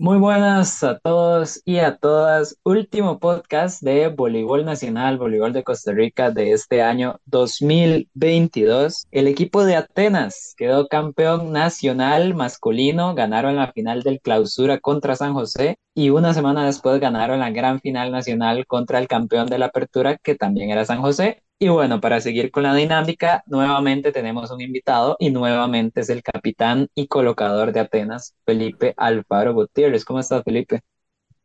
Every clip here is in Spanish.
Muy buenas a todos y a todas. Último podcast de Voleibol Nacional, Voleibol de Costa Rica de este año 2022. El equipo de Atenas quedó campeón nacional masculino, ganaron la final del clausura contra San José y una semana después ganaron la gran final nacional contra el campeón de la apertura que también era San José. Y bueno, para seguir con la dinámica, nuevamente tenemos un invitado y nuevamente es el capitán y colocador de Atenas, Felipe Alfaro Gutiérrez. ¿Cómo estás, Felipe?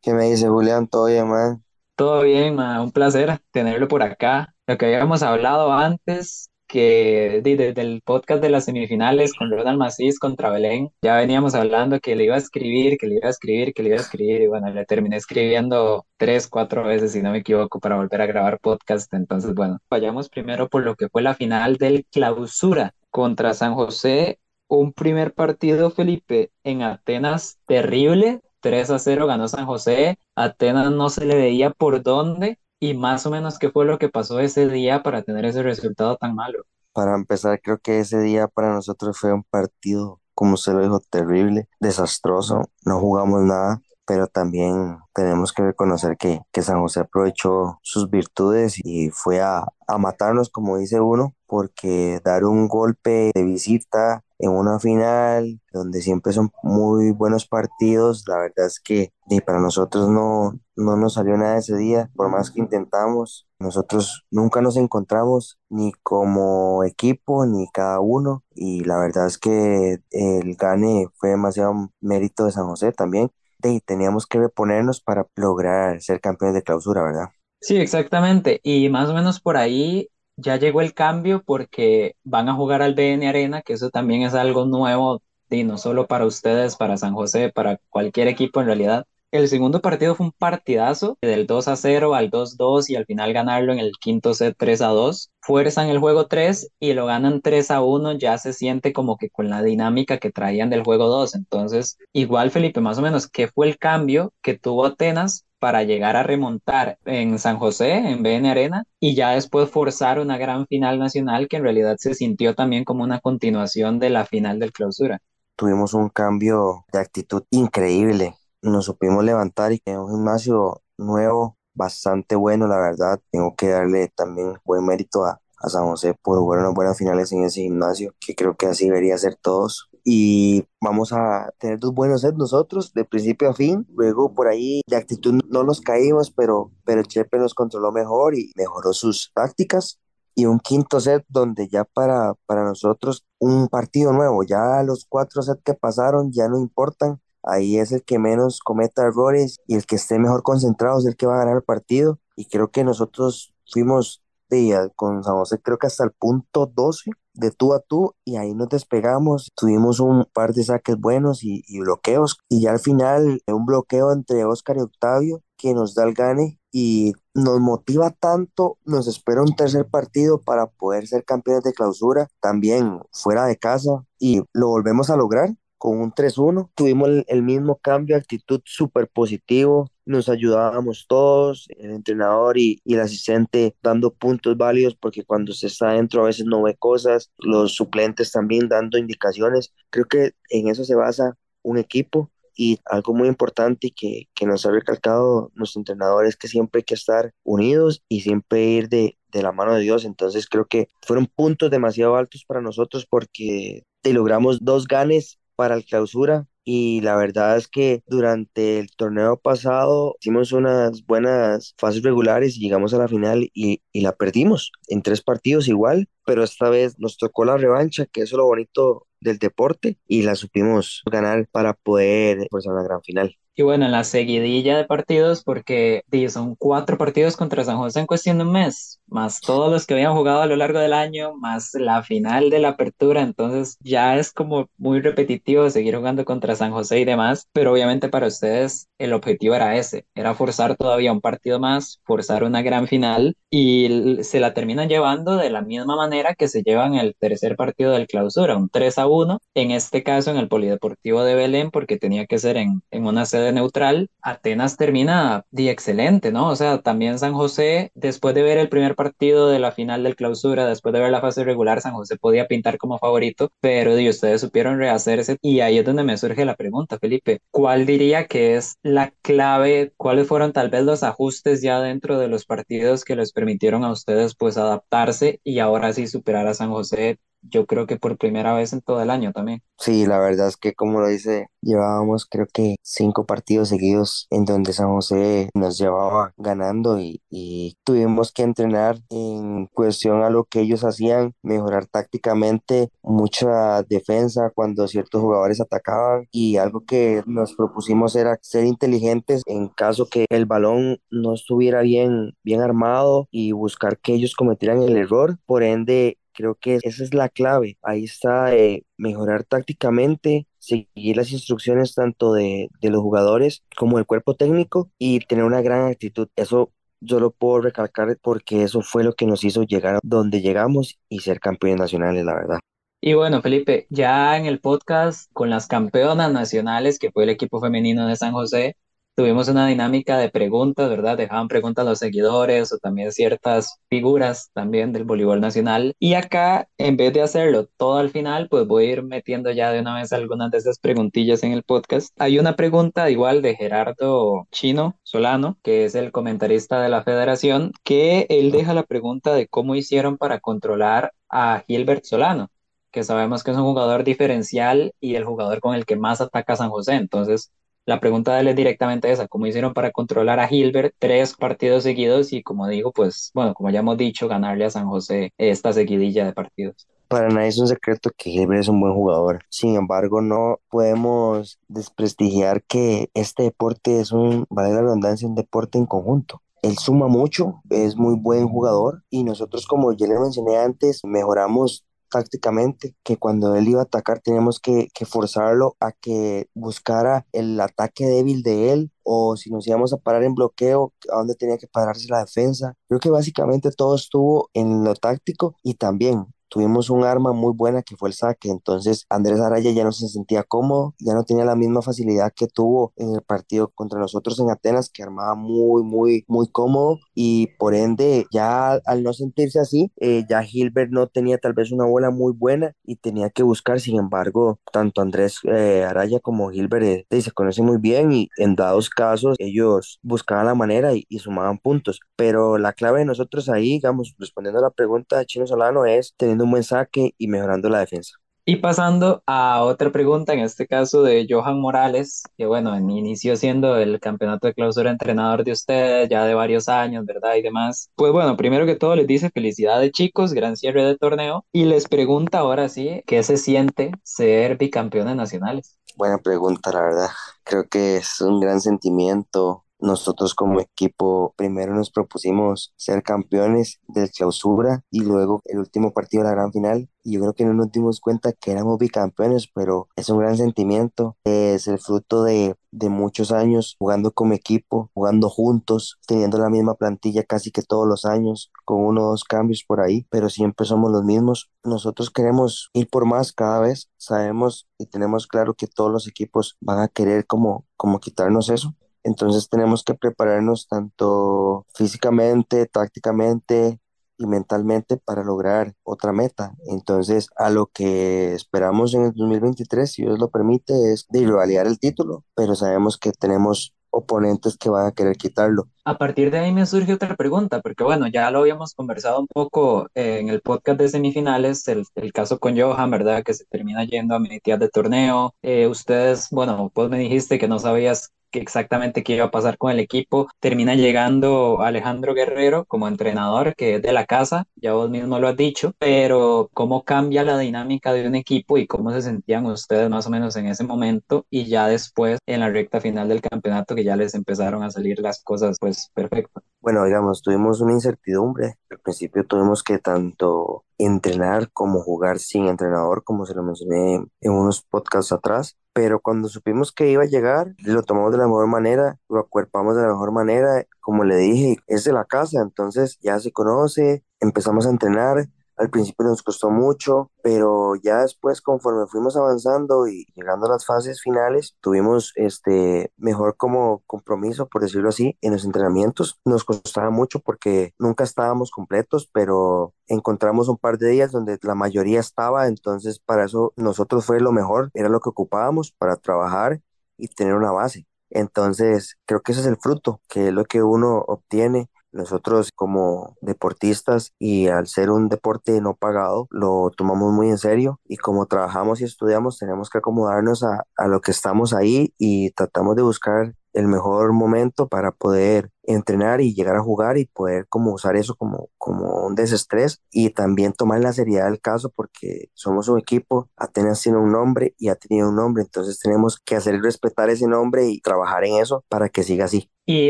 ¿Qué me dice Julián? ¿Todo bien, man? Todo bien, man. Un placer tenerlo por acá. Lo que habíamos hablado antes que desde el podcast de las semifinales con Ronald Macís contra Belén, ya veníamos hablando que le iba a escribir, que le iba a escribir, que le iba a escribir, y bueno, le terminé escribiendo tres, cuatro veces, si no me equivoco, para volver a grabar podcast. Entonces, bueno, vayamos primero por lo que fue la final del clausura contra San José, un primer partido, Felipe, en Atenas terrible. 3 a 0 ganó San José. Atenas no se le veía por dónde y más o menos qué fue lo que pasó ese día para tener ese resultado tan malo. Para empezar, creo que ese día para nosotros fue un partido, como se lo dijo, terrible, desastroso. No jugamos nada, pero también tenemos que reconocer que, que San José aprovechó sus virtudes y fue a, a matarnos, como dice uno, porque dar un golpe de visita en una final donde siempre son muy buenos partidos, la verdad es que para nosotros no, no nos salió nada ese día, por más que intentamos, nosotros nunca nos encontramos ni como equipo ni cada uno y la verdad es que el gane fue demasiado mérito de San José también y teníamos que reponernos para lograr ser campeones de clausura, ¿verdad? Sí, exactamente. Y más o menos por ahí ya llegó el cambio porque van a jugar al BN Arena, que eso también es algo nuevo, y no solo para ustedes, para San José, para cualquier equipo en realidad. El segundo partido fue un partidazo, del 2 a 0 al 2-2 y al final ganarlo en el quinto set 3 a 2. Fuerzan el juego 3 y lo ganan 3 a 1, ya se siente como que con la dinámica que traían del juego 2. Entonces, igual Felipe, más o menos, ¿qué fue el cambio que tuvo Atenas para llegar a remontar en San José, en BN Arena, y ya después forzar una gran final nacional que en realidad se sintió también como una continuación de la final del clausura? Tuvimos un cambio de actitud increíble nos supimos levantar y en un gimnasio nuevo, bastante bueno, la verdad. Tengo que darle también buen mérito a, a San José por jugar unas buenas finales en ese gimnasio, que creo que así debería ser todos. Y vamos a tener dos buenos sets nosotros, de principio a fin. Luego por ahí de actitud no nos caímos, pero, pero Chepe nos controló mejor y mejoró sus tácticas. Y un quinto set donde ya para, para nosotros un partido nuevo, ya los cuatro sets que pasaron ya no importan, ahí es el que menos cometa errores y el que esté mejor concentrado es el que va a ganar el partido. Y creo que nosotros fuimos de, con San José, creo que hasta el punto 12 de tú a tú y ahí nos despegamos. Tuvimos un par de saques buenos y, y bloqueos y ya al final un bloqueo entre Oscar y Octavio que nos da el gane y nos motiva tanto, nos espera un tercer partido para poder ser campeones de clausura, también fuera de casa y lo volvemos a lograr con un 3-1. Tuvimos el, mismo cambio, actitud súper positivo, nos ayudábamos todos, el entrenador y, y, el asistente dando puntos válidos porque cuando se está adentro a veces no ve cosas, los suplentes también dando indicaciones. Creo que en eso se basa un equipo y algo muy importante que, que nos ha recalcado nuestro entrenador es que siempre hay que estar unidos y siempre ir de, de la mano de Dios. Entonces creo que fueron puntos demasiado altos para nosotros porque logramos dos ganes para el clausura y la verdad es que durante el torneo pasado hicimos unas buenas fases regulares y llegamos a la final y, y, la perdimos en tres partidos igual, pero esta vez nos tocó la revancha, que es lo bonito del deporte y la supimos ganar para poder pasar a la gran final. Y bueno, en la seguidilla de partidos, porque son cuatro partidos contra San José en cuestión de un mes, más todos los que habían jugado a lo largo del año, más la final de la apertura, entonces ya es como muy repetitivo seguir jugando contra San José y demás, pero obviamente para ustedes el objetivo era ese, era forzar todavía un partido más, forzar una gran final y se la terminan llevando de la misma manera que se llevan el tercer partido del clausura, un 3 a 1, en este caso en el Polideportivo de Belén, porque tenía que ser en, en una sede de neutral, Atenas termina de excelente, ¿no? O sea, también San José, después de ver el primer partido de la final del clausura, después de ver la fase regular, San José podía pintar como favorito, pero de ustedes supieron rehacerse y ahí es donde me surge la pregunta, Felipe, ¿cuál diría que es la clave? ¿Cuáles fueron tal vez los ajustes ya dentro de los partidos que les permitieron a ustedes pues adaptarse y ahora sí superar a San José yo creo que por primera vez en todo el año también. Sí, la verdad es que como lo dice, llevábamos creo que cinco partidos seguidos en donde San José nos llevaba ganando y, y tuvimos que entrenar en cuestión a lo que ellos hacían, mejorar tácticamente, mucha defensa cuando ciertos jugadores atacaban y algo que nos propusimos era ser inteligentes en caso que el balón no estuviera bien, bien armado y buscar que ellos cometieran el error, por ende Creo que esa es la clave. Ahí está eh, mejorar tácticamente, seguir las instrucciones tanto de, de los jugadores como del cuerpo técnico y tener una gran actitud. Eso yo lo puedo recalcar porque eso fue lo que nos hizo llegar a donde llegamos y ser campeones nacionales, la verdad. Y bueno, Felipe, ya en el podcast con las campeonas nacionales, que fue el equipo femenino de San José, tuvimos una dinámica de preguntas, ¿verdad? Dejaban preguntas a los seguidores o también ciertas figuras también del voleibol nacional. Y acá, en vez de hacerlo todo al final, pues voy a ir metiendo ya de una vez algunas de esas preguntillas en el podcast. Hay una pregunta igual de Gerardo Chino Solano, que es el comentarista de la federación, que él deja la pregunta de cómo hicieron para controlar a Gilbert Solano que sabemos que es un jugador diferencial y el jugador con el que más ataca San José. Entonces, la pregunta de él es directamente esa, ¿cómo hicieron para controlar a Gilbert tres partidos seguidos y como digo, pues bueno, como ya hemos dicho, ganarle a San José esta seguidilla de partidos? Para nadie es un secreto que Gilbert es un buen jugador. Sin embargo, no podemos desprestigiar que este deporte es un, vale la redundancia, un deporte en conjunto. Él suma mucho, es muy buen jugador y nosotros, como ya le mencioné antes, mejoramos tácticamente, que cuando él iba a atacar teníamos que, que forzarlo a que buscara el ataque débil de él o si nos íbamos a parar en bloqueo, a dónde tenía que pararse la defensa. Creo que básicamente todo estuvo en lo táctico y también tuvimos un arma muy buena que fue el saque. Entonces Andrés Araya ya no se sentía cómodo, ya no tenía la misma facilidad que tuvo en el partido contra nosotros en Atenas, que armaba muy, muy, muy cómodo y por ende ya al no sentirse así, eh, ya Gilbert no tenía tal vez una bola muy buena y tenía que buscar. Sin embargo, tanto Andrés eh, Araya como Gilbert eh, se conocen muy bien y en dados casos ellos buscaban la manera y, y sumaban puntos. Pero la clave de nosotros ahí, digamos, respondiendo a la pregunta de Chino Solano, es teniendo un buen saque y mejorando la defensa. Y pasando a otra pregunta, en este caso de Johan Morales, que bueno, inició siendo el campeonato de clausura entrenador de ustedes ya de varios años, ¿verdad? Y demás. Pues bueno, primero que todo les dice felicidades chicos, gran cierre de torneo. Y les pregunta ahora sí, ¿qué se siente ser bicampeones nacionales? Buena pregunta, la verdad. Creo que es un gran sentimiento nosotros como equipo primero nos propusimos ser campeones del clausura y luego el último partido de la gran final. Y yo creo que no nos dimos cuenta que éramos bicampeones, pero es un gran sentimiento. Es el fruto de, de muchos años jugando como equipo, jugando juntos, teniendo la misma plantilla casi que todos los años, con uno o dos cambios por ahí, pero siempre somos los mismos. Nosotros queremos ir por más cada vez. Sabemos y tenemos claro que todos los equipos van a querer como, como quitarnos eso entonces tenemos que prepararnos tanto físicamente, tácticamente y mentalmente para lograr otra meta. Entonces, a lo que esperamos en el 2023, si Dios lo permite, es de el título, pero sabemos que tenemos oponentes que van a querer quitarlo. A partir de ahí me surge otra pregunta, porque bueno, ya lo habíamos conversado un poco en el podcast de semifinales, el, caso con Johan, ¿verdad? Que se termina yendo a mitad de torneo. Eh, ustedes, bueno, pues me dijiste que no sabías exactamente qué iba a pasar con el equipo. Termina llegando Alejandro Guerrero como entrenador, que es de la casa, ya vos mismo lo has dicho, pero cómo cambia la dinámica de un equipo y cómo se sentían ustedes más o menos en ese momento y ya después en la recta final del campeonato que ya les empezaron a salir las cosas pues perfectas. Bueno, digamos, tuvimos una incertidumbre. Al principio tuvimos que tanto entrenar como jugar sin entrenador, como se lo mencioné en unos podcasts atrás. Pero cuando supimos que iba a llegar, lo tomamos de la mejor manera, lo acuerpamos de la mejor manera. Como le dije, es de la casa, entonces ya se conoce, empezamos a entrenar, al principio nos costó mucho, pero ya después conforme fuimos avanzando y llegando a las fases finales, tuvimos este mejor como compromiso, por decirlo así, en los entrenamientos. Nos costaba mucho porque nunca estábamos completos, pero encontramos un par de días donde la mayoría estaba, entonces para eso nosotros fue lo mejor, era lo que ocupábamos para trabajar y tener una base. Entonces, creo que ese es el fruto, que es lo que uno obtiene nosotros como deportistas y al ser un deporte no pagado, lo tomamos muy en serio y como trabajamos y estudiamos, tenemos que acomodarnos a, a lo que estamos ahí y tratamos de buscar el mejor momento para poder entrenar y llegar a jugar y poder como usar eso como, como un desestrés y también tomar la seriedad del caso porque somos un equipo, Atenas tiene un nombre y ha tenido un nombre, entonces tenemos que hacer respetar ese nombre y trabajar en eso para que siga así. Y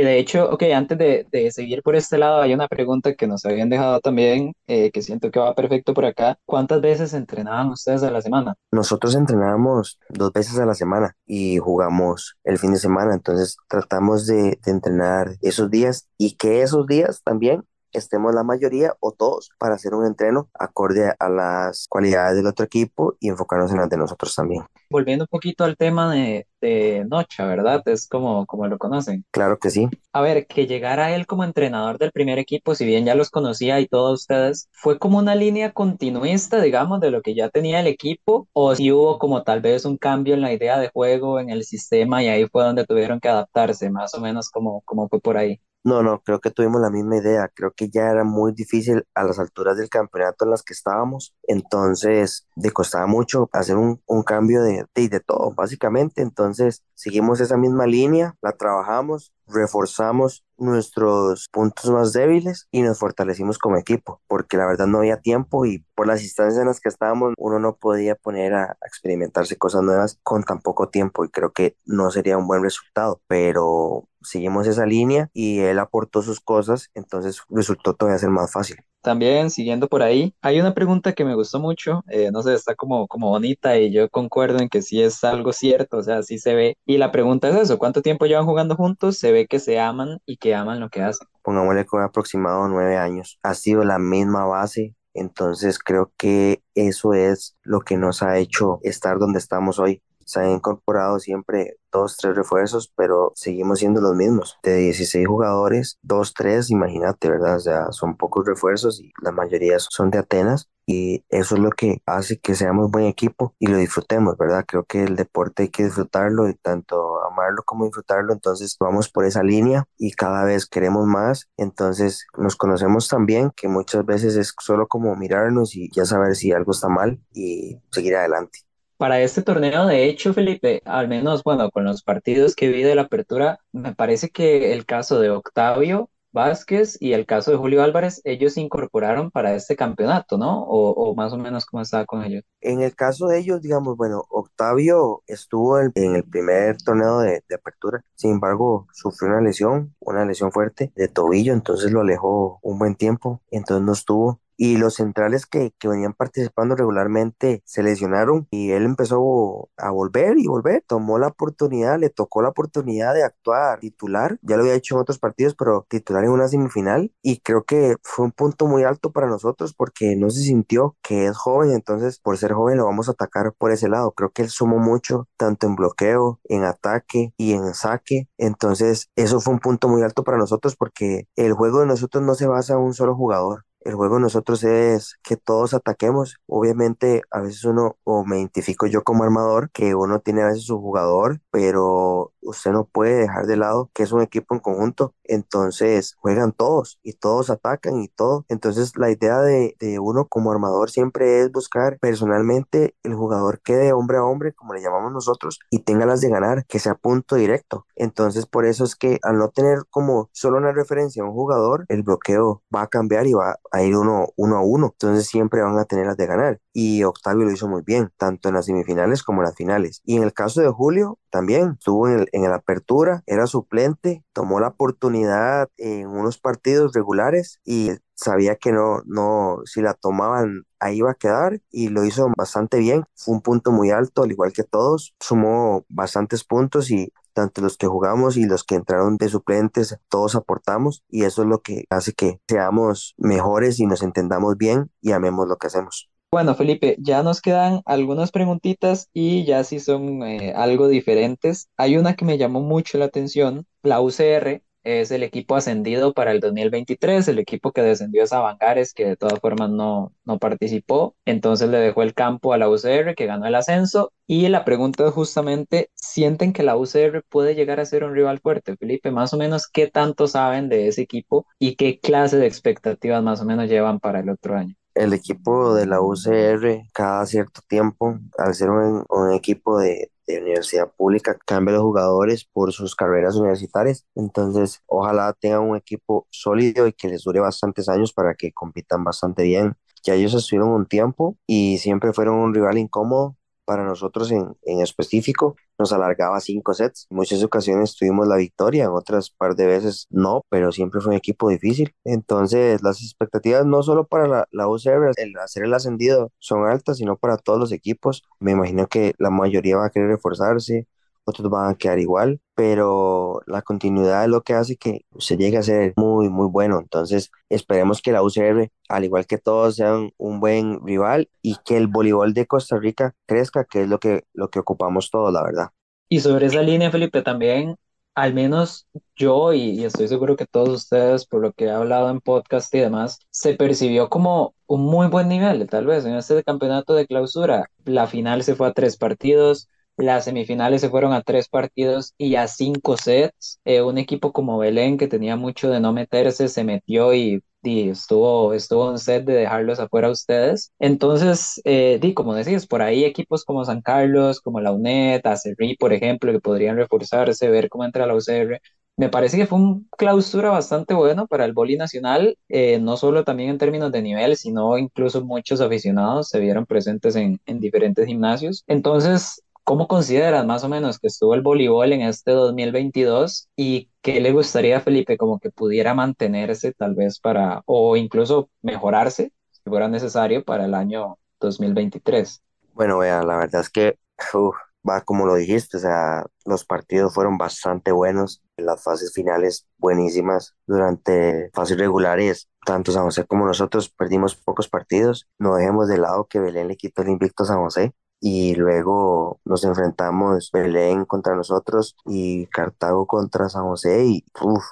de hecho, ok, antes de, de seguir por este lado, hay una pregunta que nos habían dejado también, eh, que siento que va perfecto por acá. ¿Cuántas veces entrenaban ustedes a la semana? Nosotros entrenábamos dos veces a la semana y jugamos el fin de semana, entonces tratamos de, de entrenar esos días y que esos días también estemos la mayoría o todos para hacer un entreno acorde a las cualidades del otro equipo y enfocarnos en las de nosotros también. Volviendo un poquito al tema de, de Nocha, ¿verdad? Es como, como lo conocen. Claro que sí. A ver, que llegara él como entrenador del primer equipo, si bien ya los conocía y todos ustedes, ¿fue como una línea continuista, digamos, de lo que ya tenía el equipo? ¿O si hubo como tal vez un cambio en la idea de juego, en el sistema, y ahí fue donde tuvieron que adaptarse, más o menos como, como fue por ahí? No, no, creo que tuvimos la misma idea. Creo que ya era muy difícil a las alturas del campeonato en las que estábamos. Entonces, le costaba mucho hacer un, un cambio de, de, de todo, básicamente. Entonces, seguimos esa misma línea, la trabajamos, reforzamos nuestros puntos más débiles y nos fortalecimos como equipo, porque la verdad no había tiempo y por las instancias en las que estábamos uno no podía poner a, experimentarse cosas nuevas con tan poco tiempo y creo que no sería un buen resultado, pero seguimos esa línea y él aportó sus cosas, entonces resultó todavía ser más fácil. También siguiendo por ahí, hay una pregunta que me gustó mucho, eh, no sé, está como, como bonita y yo concuerdo en que sí es algo cierto, o sea, sí se ve. Y la pregunta es eso, ¿cuánto tiempo llevan jugando juntos? Se ve que se aman y que aman lo que hacen. Pongámosle con aproximado nueve años. Ha sido la misma base, entonces creo que eso es lo que nos ha hecho estar donde estamos hoy. Se han incorporado siempre dos, tres refuerzos, pero seguimos siendo los mismos. De 16 jugadores, dos, tres, imagínate, ¿verdad? O sea, son pocos refuerzos y la mayoría son de Atenas y eso es lo que hace que seamos buen equipo y lo disfrutemos, ¿verdad? Creo que el deporte hay que disfrutarlo y tanto amarlo como disfrutarlo, entonces vamos por esa línea y cada vez queremos más, entonces nos conocemos también, que muchas veces es solo como mirarnos y ya saber si algo está mal y seguir adelante. Para este torneo, de hecho, Felipe, al menos, bueno, con los partidos que vi de la apertura, me parece que el caso de Octavio Vázquez y el caso de Julio Álvarez, ellos se incorporaron para este campeonato, ¿no? O, o, más o menos cómo estaba con ellos. En el caso de ellos, digamos, bueno, Octavio estuvo en, el primer torneo de, de, apertura, sin embargo, sufrió una lesión, una lesión fuerte de tobillo, entonces lo alejó un buen tiempo, entonces no estuvo y los centrales que, que, venían participando regularmente se lesionaron y él empezó a volver y volver, tomó la oportunidad, le tocó la oportunidad de actuar titular, ya lo había hecho en otros partidos, pero titular en una semifinal y creo que fue un punto muy alto para nosotros porque no se sintió que es joven, entonces por ser joven lo vamos a atacar por ese lado, creo que él sumó mucho tanto en bloqueo, en ataque y en saque, entonces eso fue un punto muy alto para nosotros porque el juego de nosotros no se basa en un solo jugador, el juego de nosotros es que todos ataquemos. Obviamente, a veces uno, o me identifico yo como armador, que uno tiene a veces su jugador, pero usted no puede dejar de lado que es un equipo en conjunto. Entonces, juegan todos y todos atacan y todo. Entonces, la idea de, de uno como armador siempre es buscar personalmente el jugador quede hombre a hombre, como le llamamos nosotros, y tenga las de ganar, que sea punto directo. Entonces, por eso es que al no tener como solo una referencia a un jugador, el bloqueo va a cambiar y va a ir uno, uno a uno. Entonces siempre van a tener las de ganar. Y Octavio lo hizo muy bien, tanto en las semifinales como en las finales. Y en el caso de Julio, también estuvo en, el, en la apertura, era suplente, tomó la oportunidad en unos partidos regulares y sabía que no, no, si la tomaban ahí iba a quedar y lo hizo bastante bien. Fue un punto muy alto, al igual que todos. Sumó bastantes puntos y tanto los que jugamos y los que entraron de suplentes, todos aportamos y eso es lo que hace que seamos mejores y nos entendamos bien y amemos lo que hacemos. Bueno, Felipe, ya nos quedan algunas preguntitas y ya sí son eh, algo diferentes. Hay una que me llamó mucho la atención, la UCR es el equipo ascendido para el 2023, el equipo que descendió es Avangares, que de todas formas no, no participó, entonces le dejó el campo a la UCR, que ganó el ascenso, y la pregunta es justamente, ¿sienten que la UCR puede llegar a ser un rival fuerte? Felipe, más o menos, ¿qué tanto saben de ese equipo y qué clase de expectativas más o menos llevan para el otro año? el equipo de la UCR cada cierto tiempo, al ser un, un equipo de, de universidad pública cambia los jugadores por sus carreras universitarias. Entonces, ojalá tengan un equipo sólido y que les dure bastantes años para que compitan bastante bien. Ya ellos estuvieron un tiempo y siempre fueron un rival incómodo para nosotros en, en específico nos alargaba cinco sets. En muchas ocasiones tuvimos la victoria, en otras par de veces no, pero siempre fue un equipo difícil. Entonces, las expectativas no solo para la, la UCR, el hacer el ascendido son altas, sino para todos los equipos. Me imagino que la mayoría va a querer reforzarse, otros van a quedar igual, pero la continuidad es lo que hace que se llegue a ser muy, muy bueno. Entonces, esperemos que la UCR, al igual que todos, sean un buen rival y que el voleibol de Costa Rica crezca, que es lo que, lo que ocupamos todos, la verdad. Y sobre esa línea, Felipe, también, al menos yo y, y estoy seguro que todos ustedes, por lo que he hablado en podcast y demás, se percibió como un muy buen nivel, tal vez, en este campeonato de clausura. La final se fue a tres partidos, las semifinales se fueron a tres partidos y a cinco sets. Eh, un equipo como Belén, que tenía mucho de no meterse, se metió y, y estuvo, estuvo un set de dejarlos afuera a ustedes. Entonces, eh, di, como decís, por ahí equipos como San Carlos, como la UNED, Acerri, por ejemplo, que podrían reforzarse, ver cómo entra la UCR. Me parece que fue un clausura bastante bueno para el boli nacional, eh, no solo también en términos de nivel, sino incluso muchos aficionados se vieron presentes en, en diferentes gimnasios. Entonces, ¿Cómo consideras más o menos que estuvo el voleibol en este 2022 y qué le gustaría a Felipe como que pudiera mantenerse tal vez para, o incluso mejorarse si fuera necesario para el año 2023? Bueno, vea, la verdad es que uf, va como lo dijiste, o sea, los partidos fueron bastante buenos, las fases finales buenísimas, durante fases regulares, tanto San José como nosotros perdimos pocos partidos, no dejemos de lado que Belén le quitó el invicto a San José, y luego nos enfrentamos Belén contra nosotros y Cartago contra San José y uf,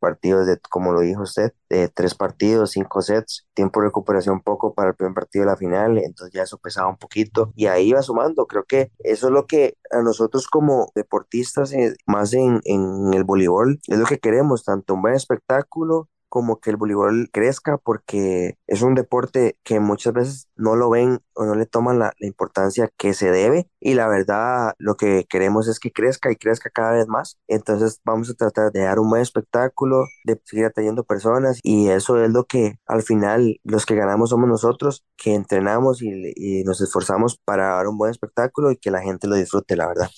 partidos de, como lo dijo usted, de tres partidos, cinco sets, tiempo de recuperación poco para el primer partido de la final, entonces ya eso pesaba un poquito y ahí va sumando, creo que eso es lo que a nosotros como deportistas, eh, más en, en el voleibol, es lo que queremos, tanto un buen espectáculo como que el voleibol crezca porque es un deporte que muchas veces no lo ven o no le toman la, importancia que se debe y la verdad lo que queremos es que crezca y crezca cada vez más entonces vamos a tratar de dar un buen espectáculo de seguir atrayendo personas y eso es lo que al final los que ganamos somos nosotros que entrenamos y, y nos esforzamos para dar un buen espectáculo y que la gente lo disfrute la verdad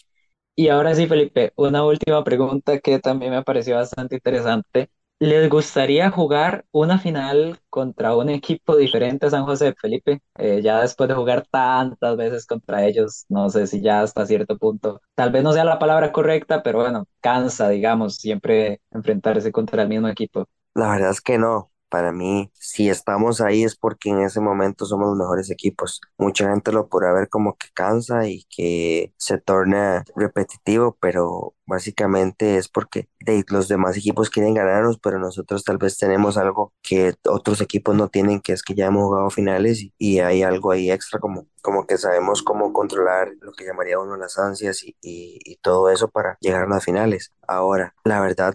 y ahora sí, Felipe, una última pregunta que también me pareció bastante interesante. ¿Les gustaría jugar una final contra un equipo diferente a San José, Felipe? Eh, ya después de jugar tantas veces contra ellos, no sé si ya hasta cierto punto, tal vez no sea la palabra correcta, pero bueno, cansa, digamos, siempre enfrentarse contra el mismo equipo. La verdad es que no. Para mí, si estamos ahí es porque en ese momento somos los mejores equipos. Mucha gente lo podrá ver como que cansa y que se torna repetitivo, pero Básicamente es porque los demás equipos quieren ganarnos, pero nosotros tal vez tenemos algo que otros equipos no tienen, que es que ya hemos jugado finales y, y hay algo ahí extra, como, como que sabemos cómo controlar lo que llamaría uno las ansias y, y, y todo eso para llegar a las finales. Ahora, la verdad,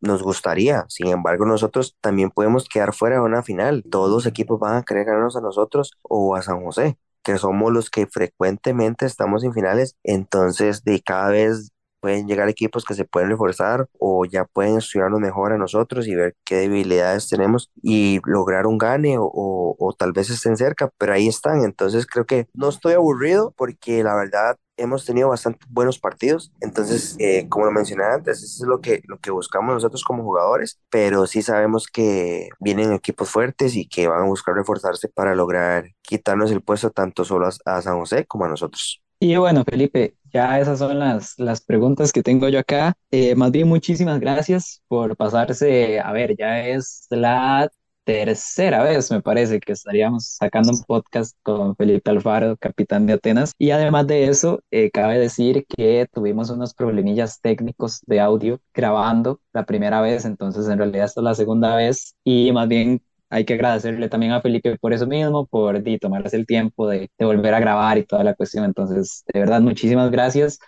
nos gustaría, sin embargo, nosotros también podemos quedar fuera de una final. Todos los equipos van a querer ganarnos a nosotros o a San José que somos los que frecuentemente estamos en finales, entonces de cada vez pueden llegar equipos que se pueden reforzar o ya pueden estudiarnos mejor a nosotros y ver qué debilidades tenemos y lograr un gane o, o, tal vez estén cerca, pero ahí están. Entonces creo que no estoy aburrido porque la verdad hemos tenido bastante buenos partidos, entonces, eh, como lo mencioné antes, eso es lo que, lo que buscamos nosotros como jugadores, pero sí sabemos que vienen equipos fuertes y que van a buscar reforzarse para lograr quitarnos el puesto tanto solo a San José como a nosotros. Y bueno, Felipe, ya esas son las, las preguntas que tengo yo acá. Eh, más bien, muchísimas gracias por pasarse. A ver, ya es la tercera vez, me parece, que estaríamos sacando un podcast con Felipe Alfaro, capitán de Atenas. Y además de eso, eh, cabe decir que tuvimos unos problemillas técnicos de audio grabando la primera vez, entonces en realidad esta es la segunda vez. Y más bien hay que agradecerle también a Felipe por eso mismo, por di, tomarse el tiempo de, de volver a grabar y toda la cuestión. Entonces, de verdad, muchísimas gracias.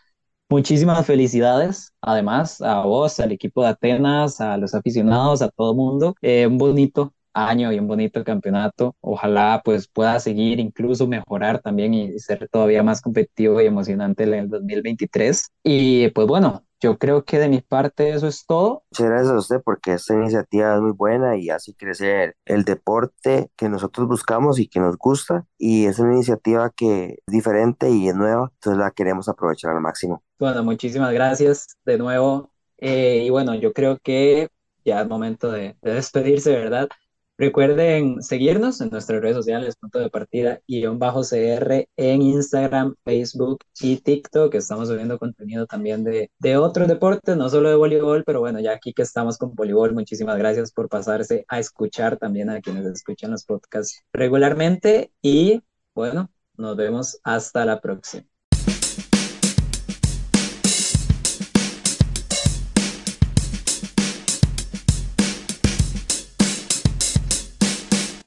Muchísimas felicidades, además, a vos, al equipo de Atenas, a los aficionados, a todo mundo. Eh, un bonito año y un bonito campeonato. Ojalá pues pueda seguir, incluso mejorar también y ser todavía más competitivo y emocionante en el 2023. Y pues bueno, yo creo que de mi parte eso es todo. Muchas gracias a usted porque esta iniciativa es muy buena y hace crecer el deporte que nosotros buscamos y que nos gusta. Y es una iniciativa que es diferente y es nueva, entonces la queremos aprovechar al máximo. Bueno, muchísimas gracias de nuevo. Eh, y bueno, yo creo que ya es momento de, de despedirse, ¿verdad? Recuerden seguirnos en nuestras redes sociales, punto de partida, guion bajo CR en Instagram, Facebook y TikTok, estamos subiendo contenido también de, de otros deportes, no solo de voleibol, pero bueno, ya aquí que estamos con voleibol, muchísimas gracias por pasarse a escuchar también a quienes escuchan los podcasts regularmente y bueno, nos vemos hasta la próxima.